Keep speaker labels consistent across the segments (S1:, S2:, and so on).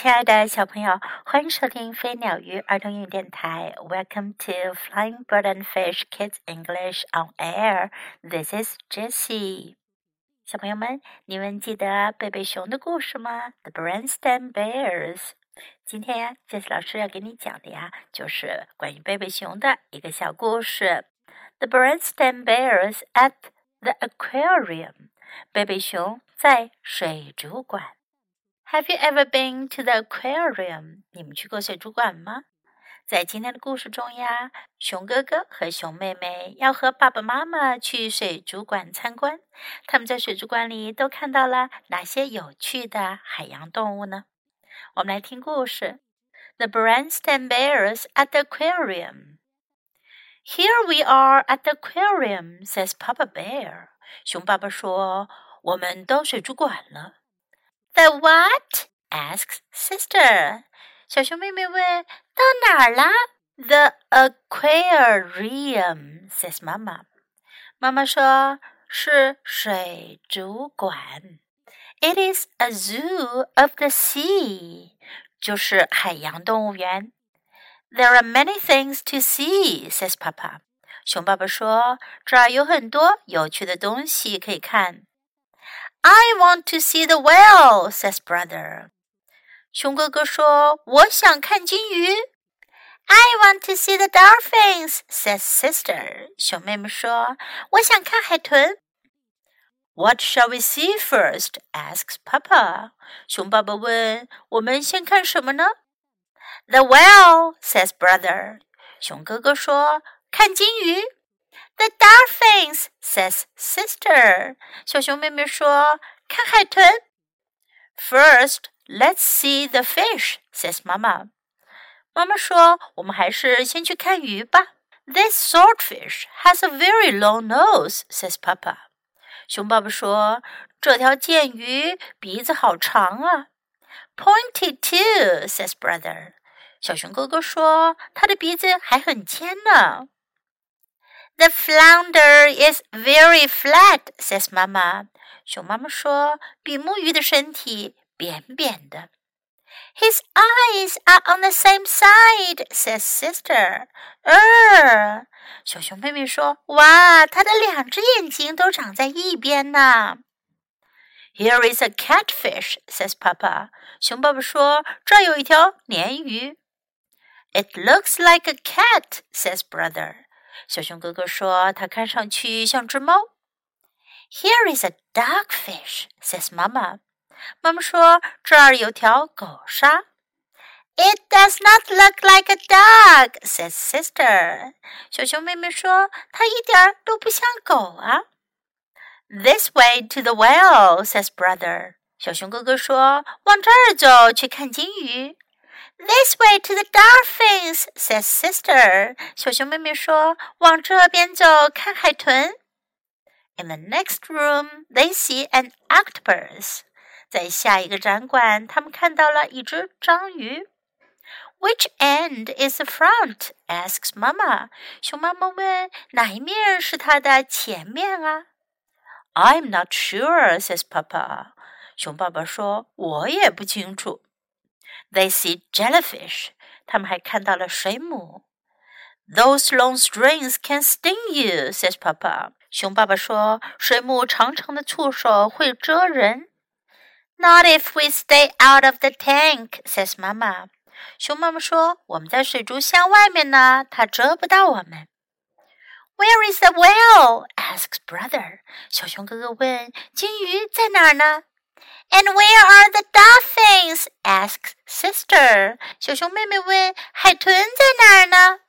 S1: 亲爱的小朋友，欢迎收听飞鸟鱼儿童英语电台。Welcome to Flying Bird and Fish Kids English on Air. This is Jessie. 小朋友们，你们记得贝贝熊的故事吗？The Berenstain Bears。今天呀，Jessie 老师要给你讲的呀，就是关于贝贝熊的一个小故事。The Berenstain Bears at the aquarium。贝贝熊在水族馆。Have you ever been to the aquarium？你们去过水族馆吗？在今天的故事中呀，熊哥哥和熊妹妹要和爸爸妈妈去水族馆参观。他们在水族馆里都看到了哪些有趣的海洋动物呢？我们来听故事。The Berenstain Bears at the aquarium. Here we are at the aquarium, says Papa Bear. 熊爸爸说：“我们到水族馆了。” The what? asks sister. 小熊妹妹问：“到哪儿啦？”The aquarium says 妈妈。妈妈说：“是水族馆。” It is a zoo of the sea，就是海洋动物园。There are many things to see, says Papa. 熊爸爸说：“这儿有很多有趣的东西可以看。” I want to see the whale, says brother. 熊哥哥说：“我想看金鱼。” I want to see the dolphins, says sister. 熊妹妹说：“我想看海豚。” What shall we see first? asks Papa. 熊爸爸问：“我们先看什么呢？” The whale, says brother. 熊哥哥说：“看金鱼。” The dolphins says sister. 小熊妹妹说：“看海豚。” First, let's see the fish, says 妈妈。妈妈说：“我们还是先去看鱼吧。” This swordfish has a very long nose, says Papa. 熊爸爸说：“这条剑鱼鼻子好长啊。” Pointy too, says brother. 小熊哥哥说：“它的鼻子还很尖呢。” The flounder is very flat, says Mama. 熊妈妈说，比目鱼的身体扁扁的。His eyes are on the same side, says sister. 呃，小熊妹妹说，哇，它的两只眼睛都长在一边呢。Here is a catfish, says Papa. 熊爸爸说，这儿有一条鲶鱼。It looks like a cat, says brother. 小熊哥哥说：“它看上去像只猫。” Here is a dogfish, says Mama. 妈妈说：“这儿有条狗鲨。” It does not look like a dog, says sister. 小熊妹妹说：“它一点儿都不像狗啊。” This way to the well, says brother. 小熊哥哥说：“往这儿走，去看金鱼。” This way to the dolphins, says sister. 小熊妹妹说：“往这边走，看海豚。” In the next room, they see an octopus. 在下一个展馆，他们看到了一只章鱼。Which end is the front? asks Mama. 熊妈妈问：“哪一面是它的前面啊？” I'm not sure, says Papa. 熊爸爸说：“我也不清楚。” They see jellyfish. 他们还看到了水母。Those long strings can sting you, says Papa. 熊爸爸说，水母长长的触手会蛰人。Not if we stay out of the tank, says Mama. 熊妈妈说，我们在水族箱外面呢，它蛰不到我们。Where is the whale? asks brother. 小熊哥哥问，金鱼在哪儿呢 ？” ？and where are the dolphins? asks sister. 小熊妹妹问：“海豚在哪儿呢？”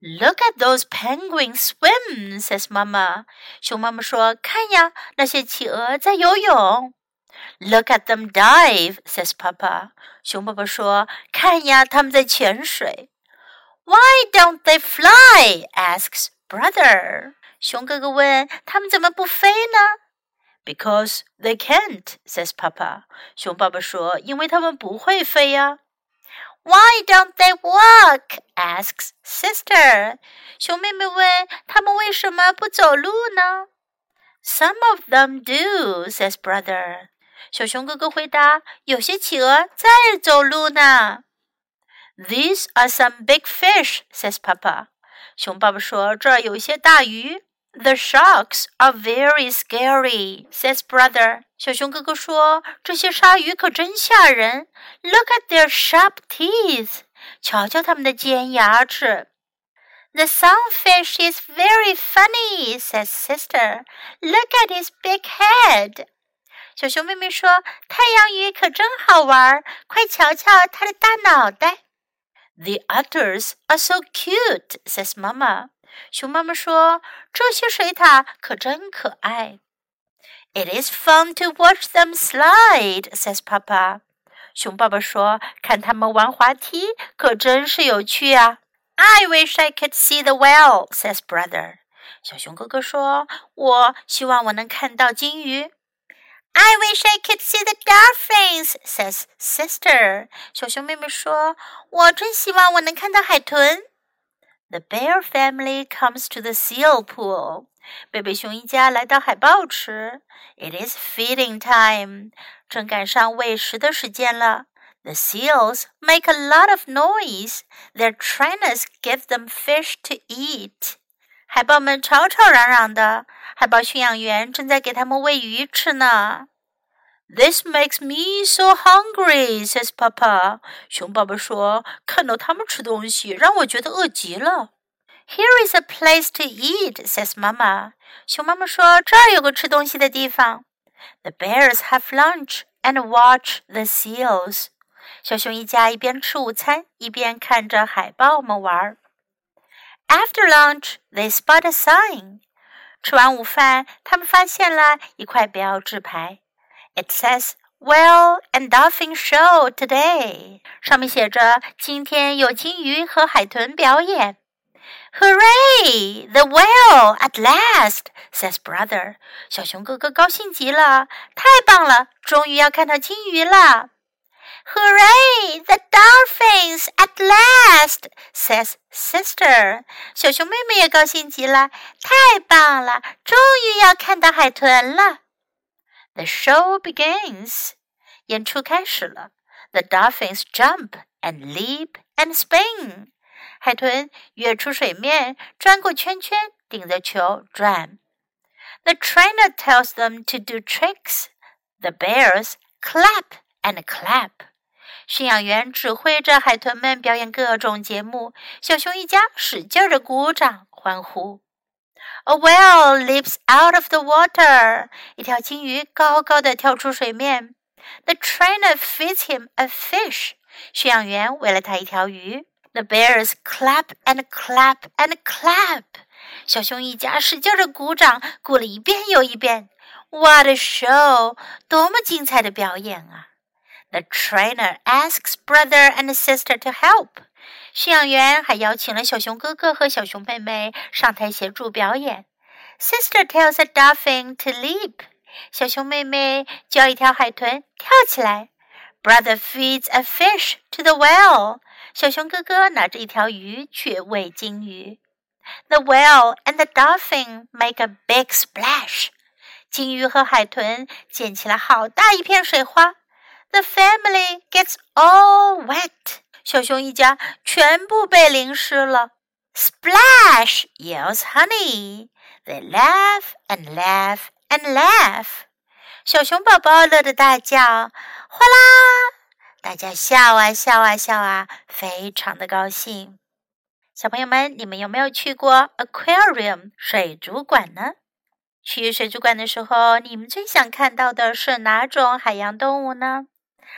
S1: Look at those penguins swim, says Mama. 熊妈妈说：“看呀，那些企鹅在游泳。” Look at them dive, says Papa. 熊爸爸说：“看呀，他们在潜水。” Why don't they fly? asks brother. 熊哥哥问：“他们怎么不飞呢？” Because they can't, says Papa. 熊爸爸说：“因为他们不会飞呀。” Why don't they walk? asks sister. 熊妹妹问：“他们为什么不走路呢？” Some of them do, says brother. 小熊哥哥回答：“有些企鹅在走路呢。” These are some big fish, says Papa. 熊爸爸说：“这儿有一些大鱼。” The sharks are very scary, says brother. 小熊哥哥说：“这些鲨鱼可真吓人。” Look at their sharp teeth. 瞧瞧它们的尖牙齿。The sunfish is very funny, says sister. Look at his big head. 小熊妹妹说：“太阳鱼可真好玩，快瞧瞧它的大脑袋。” The otters are so cute, says Mama. 熊妈妈说：“这些水獭可真可爱。” It is fun to watch them slide, says Papa. 熊爸爸说：“看他们玩滑梯可真是有趣啊。” I wish I could see the whale, says brother. 小熊哥哥说：“我希望我能看到金鱼。” I wish I could see the dolphins, says sister. 小熊妹妹说：“我真希望我能看到海豚。” The bear family comes to the seal pool. 贝贝熊一家来到海豹池。It is feeding time. 正赶上喂食的时间了。The seals make a lot of noise. Their trainers give them fish to eat. 海豹们吵吵嚷嚷的，海豹驯养员正在给它们喂鱼吃呢。 This makes me so hungry, says Papa. 熊爸爸说：“看到他们吃东西，让我觉得饿极了。” Here is a place to eat, says Mama. 熊妈妈说：“这儿有个吃东西的地方。” The bears have lunch and watch the seals. 小熊一家一边吃午餐，一边看着海豹们玩。After lunch, they spot a sign. 吃完午饭，他们发现了一块标志牌。 It says "Whale and Dolphin Show today." 上面写着今天有金鱼和海豚表演。Hooray! The whale at last, says brother. 小熊哥哥高兴极了，太棒了，终于要看到金鱼了。Hooray! The dolphins at last, says sister. 小熊妹妹也高兴极了，太棒了，终于要看到海豚了。 The show begins. 演出开始了。The dolphins jump and leap and spin. 海豚跃出水面，转过圈圈，顶着球转。The trainer tells them to do tricks. The bears clap and clap. 驯养员指挥着海豚们表演各种节目，小熊一家使劲的鼓掌欢呼。 A whale leaps out of the water，一条金鱼高高的跳出水面。The trainer feeds him a fish，驯养员喂了他一条鱼。The bears clap and clap and clap，小熊一家使劲的鼓掌，鼓了一遍又一遍。What a show！多么精彩的表演啊！The trainer asks brother and sister to help. 驯养员还邀请了小熊哥哥和小熊妹妹上台协助表演。Sister tells a dolphin to leap. 小熊妹妹教一条海豚跳起来。Brother feeds a fish to the whale. 小熊哥哥拿着一条鱼去喂金鱼。The whale and the dolphin make a big splash. 金鱼和海豚溅起了好大一片水花。The family gets all wet. 小熊一家全部被淋湿了。Splash yells Honey. They laugh and laugh and laugh. 小熊宝宝乐得大叫，哗啦！大家笑啊笑啊笑啊，非常的高兴。小朋友们，你们有没有去过 aquarium 水族馆呢？去水族馆的时候，你们最想看到的是哪种海洋动物呢？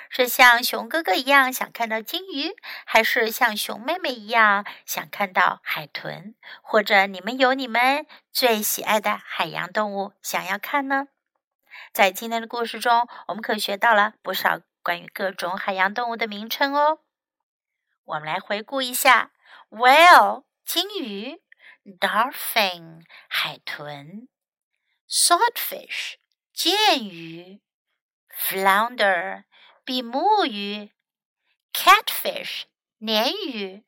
S1: 是像熊哥哥一样想看到金鱼，还是像熊妹妹一样想看到海豚？或者你们有你们最喜爱的海洋动物想要看呢？在今天的故事中，我们可学到了不少关于各种海洋动物的名称哦。我们来回顾一下：whale 金鱼，dolphin 海豚，swordfish 剑鱼，flounder。比目鱼，catfish 鲶鱼，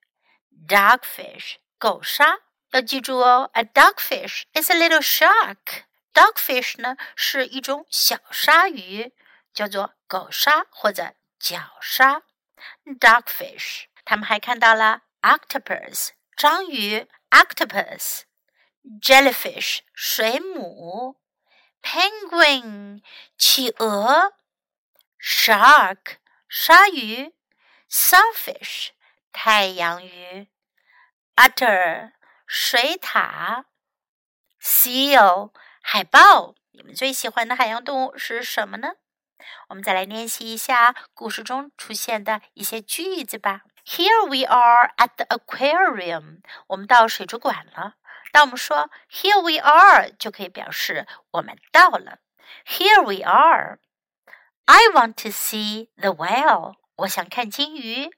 S1: dogfish 狗鲨。要记住哦，a dogfish is a little shark。dogfish 呢是一种小鲨鱼 叫做狗鲨或者角鲨 （dogfish）。他们还看到了 octopus 章鱼 （octopus）、jellyfish 水母、penguin 企鹅、 shark 鲨鱼、sunfish 太阳鱼、otter 水獭、seal 海豹。你们最喜欢的海洋动物是什么呢？我们再来练习一下故事中出现的一些句子吧。Here we are at the aquarium。我们到水族馆了。当我们说 Here we are，就可以表示我们到了。Here we are。I want to see the whale。我想看金鱼。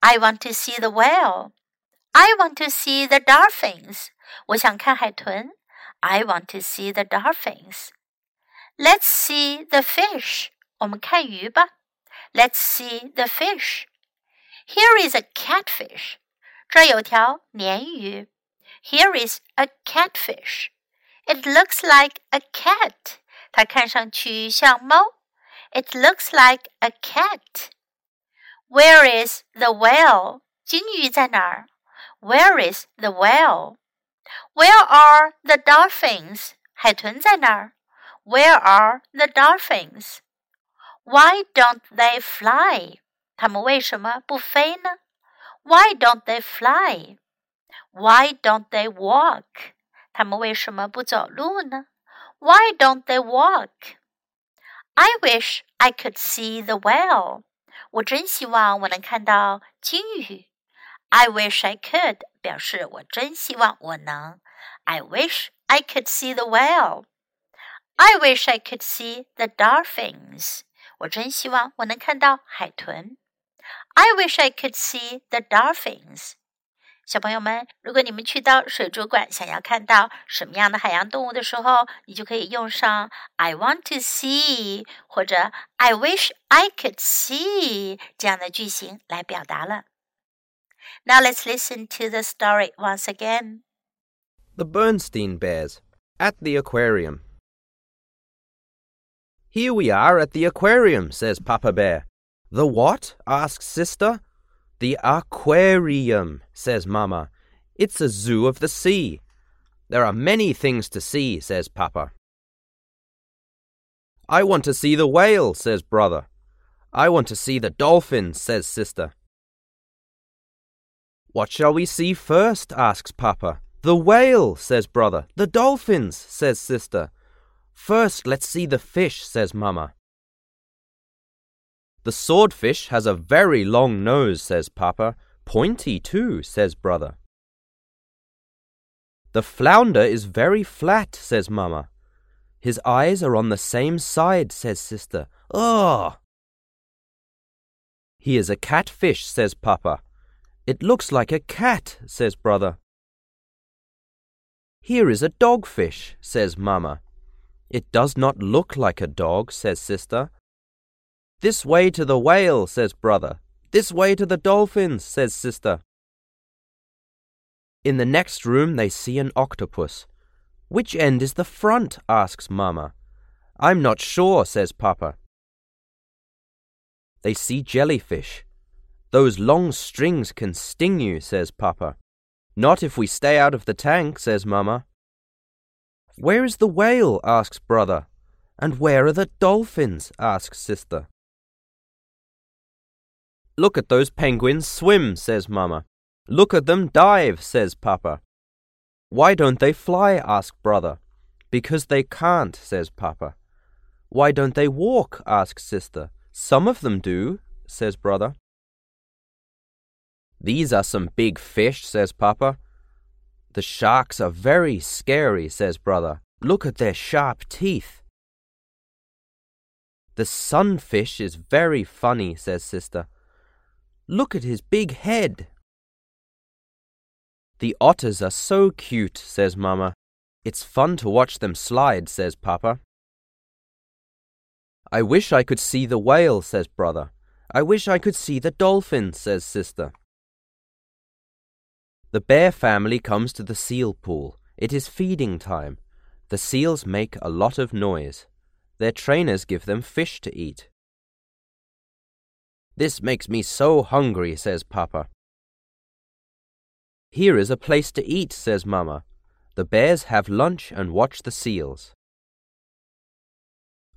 S1: I want to see the whale。I want to see the dolphins。我想看海豚。I want to see the dolphins. Let's see the fish. 我们看鱼吧。Let's see the fish. Here is a catfish. 这儿有条鲶鱼。Here is a catfish. It looks like a cat. 它看上去像猫。 It looks like a cat. Where is the whale? 金鱼在哪儿？Where is the whale? Where are the dolphins? 海豚在哪儿？Where are the dolphins? Why don't they fly? 它们为什么不飞呢？Why don't they fly? Why don't they walk? 他们为什么不走路呢？Why don't they walk? I wish I could see the whale. 我真希望我能看到金鱼。I wish I could 表示我真希望我能。I wish I could see the whale. I wish I could see the dolphins. 我真希望我能看到海豚。I wish I could see the dolphins. 小朋友们，如果你们去到水族馆，想要看到什么样的海洋动物的时候，你就可以用上 "I want to see" 或者 "I wish I could see" 这样的句型来表达了。Now let's listen to the story once again.
S2: The Berenstain Bears at the Aquarium. Here we are at the aquarium, says Papa Bear. The what? asks Sister. The aquarium, says Mamma. It's a zoo of the sea. There are many things to see, says Papa. I want to see the whale, says Brother. I want to see the dolphin, says Sister. What shall we see first? asks Papa. The whale, says brother. The dolphins, says sister. First, let's see the fish, says Mamma. The swordfish has a very long nose, says Papa. Pointy too, says brother. The flounder is very flat, says Mamma. His eyes are on the same side, says sister. Ugh! He is a catfish, says Papa. It looks like a cat, says brother. Here is a dogfish, says mamma. It does not look like a dog, says sister. This way to the whale, says brother. This way to the dolphins, says sister. In the next room they see an octopus. Which end is the front? asks mamma. I'm not sure, says papa. They see jellyfish. Those long strings can sting you, says Papa. Not if we stay out of the tank, says Mamma. Where is the whale? asks Brother. And where are the dolphins? asks Sister. Look at those penguins swim, says Mamma. Look at them dive, says Papa. Why don't they fly? asks Brother. Because they can't, says Papa. Why don't they walk? asks Sister. Some of them do, says Brother. These are some big fish, says Papa. The sharks are very scary, says Brother. Look at their sharp teeth. The sunfish is very funny, says Sister. Look at his big head. The otters are so cute, says Mamma. It's fun to watch them slide, says Papa. I wish I could see the whale, says Brother. I wish I could see the dolphin, says Sister. The bear family comes to the seal pool. It is feeding time. The seals make a lot of noise. their trainers give them fish to eat. This makes me so hungry, says Papa. Here is a place to eat, says Mamma. The bears have lunch and watch the seals.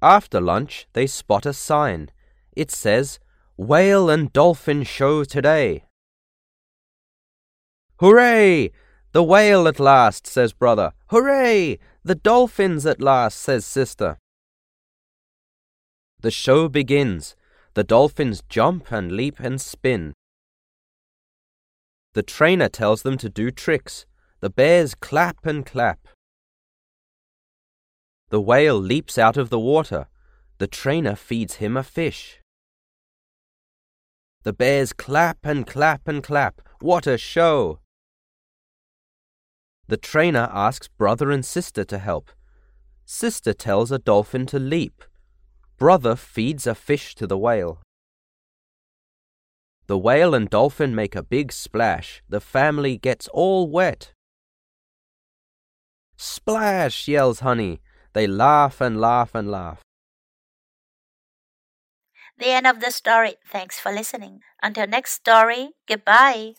S2: After lunch, they spot a sign. It says, Whale and Dolphin Show today. Hooray! The whale at last, says brother. Hooray! The dolphins at last, says sister. The show begins. The dolphins jump and leap and spin. The trainer tells them to do tricks. The bears clap and clap. The whale leaps out of the water. The trainer feeds him a fish. The bears clap and clap and clap. What a show! The trainer asks brother and sister to help. Sister tells a dolphin to leap. Brother feeds a fish to the whale. The whale and dolphin make a big splash. The family gets all wet. Splash! yells Honey. They laugh and laugh and laugh.
S1: The end of the story. Thanks for listening. Until next story, goodbye.